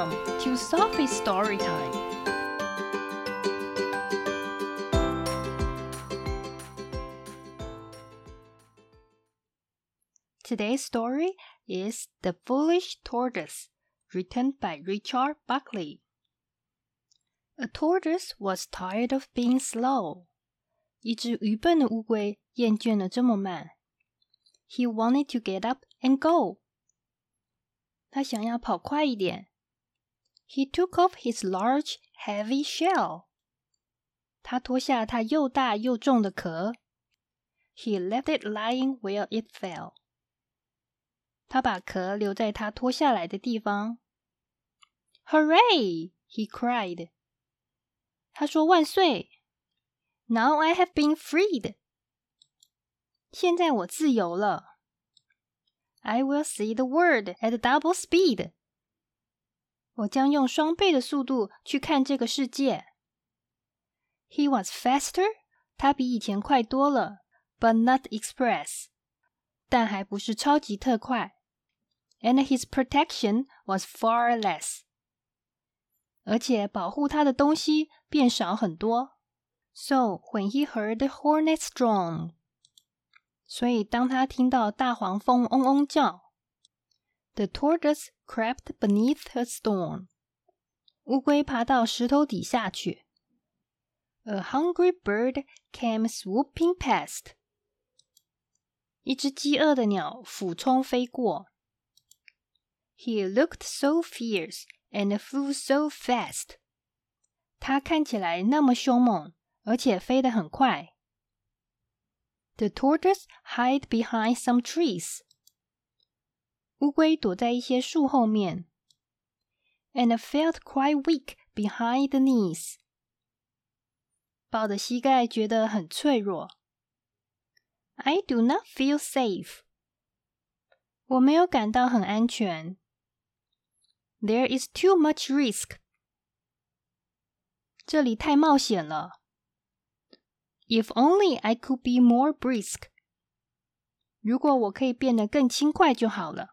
Welcome to Sophie's Story Time. Today's story is The Foolish Tortoise, written by Richard Buckley. A tortoise was tired of being slow. 一只愚笨的乌龟厌倦了这么慢。He wanted to get up and go. 他想要跑快一点。 He took off his large, heavy shell. 他脱下他又大又重的壳。He left it lying where it fell. 他把壳留在他脱下来的地方。Hooray! He cried. 他说万岁！Now I have been freed. 现在我自由了。I will see the world at double speed. 我将用双倍的速度去看这个世界。He was faster. 他比以前快多了，but not express. 但还不是超级特快。And his protection was far less. 而且保护他的东西变少很多。So when he heard the hornet's drone. 所以，当他听到大黄蜂嗡嗡叫 ，The tortoise crept beneath a stone。乌龟爬到石头底下去。A hungry bird came swooping past。一只饥饿的鸟俯冲飞过。He looked so fierce and flew so fast。他看起来那么凶猛，而且飞得很快。The tortoise hid behind some trees. 乌龟躲在一些树后面。And felt quite weak behind the knees. 抱的膝盖觉得很脆弱。I do not feel safe. 我没有感到很安全。There is too much risk. 这里太冒险了。If only I could be more brisk. 如果我可以变得更轻快就好了。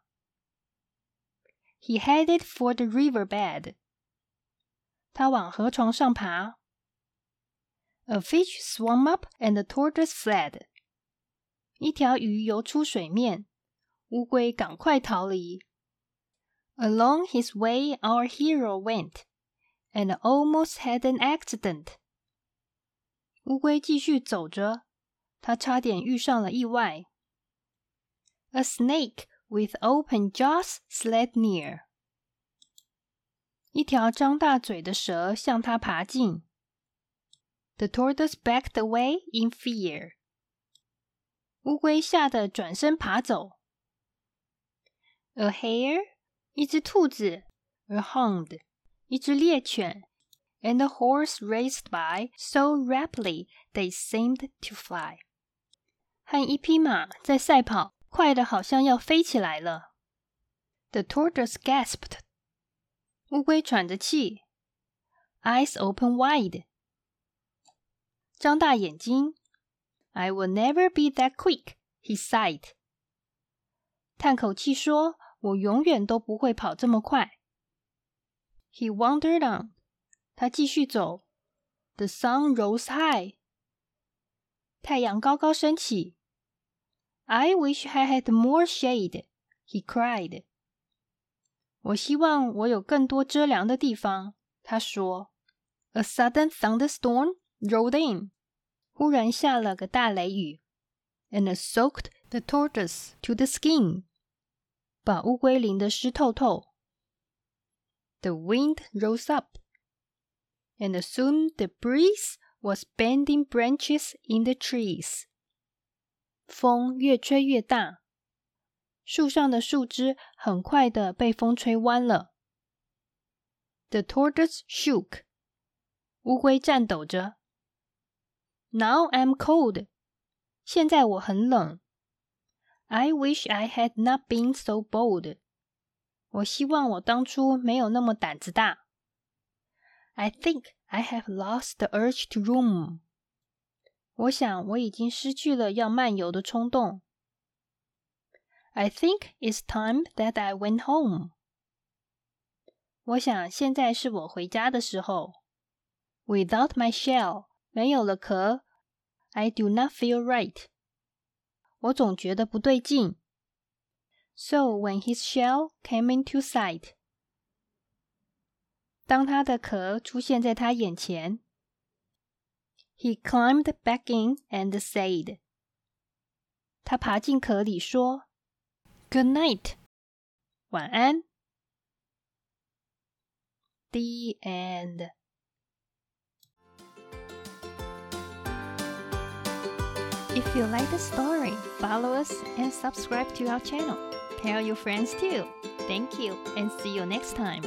He headed for the river bed. 他往河床上爬。A fish swam up and the tortoise fled. 一条鱼游出水面，乌龟赶快逃离。Along his way our hero went, and almost had an accident. 乌龟继续走着，它差点遇上了意外。A snake with open jaws slid near。一条张大嘴的蛇向它爬近。The tortoise backed away in fear。乌龟吓得转身爬走。A hare，一只兔子。A hound，一只猎犬。and the horse raced by so rapidly they seemed to fly. 和一匹马在赛跑， 快得好像要飞起来了。The tortoise gasped. 乌龟喘着气，eyes open wide，张大眼睛。I will never be that quick, he sighed. 叹口气说：“我永远都不会跑这么快。” He wandered on. 他继续走。The sun rose high. 太阳高高升起。I wish I had more shade, he cried. 我希望我有更多遮凉的地方，他说。A sudden thunderstorm rolled in. 忽然下了个大雷雨，and soaked the tortoise to the skin. 把乌龟淋得湿透透。The wind rose up and soon the breeze was bending branches in the trees. 风越吹越大，树上的树枝很快的被风吹弯了。The tortoise shook，乌龟颤抖着。Now I'm cold，现在我很冷。I wish I had not been so bold，我希望我当初没有那么胆子大。I think I have lost the urge to roam. 我想我已经失去了要漫游的冲动。I think it's time that I went home. 我想现在是我回家的时候。Without my shell，没有了壳，I do not feel right。我总觉得不对劲。So when his shell came into sight，当他的壳出现在他眼前 ，He climbed back in and said，他爬进壳里说，Good night，晚安。The end. If you like the story, follow us and subscribe to our channel. Tell your friends too. Thank you and see you next time.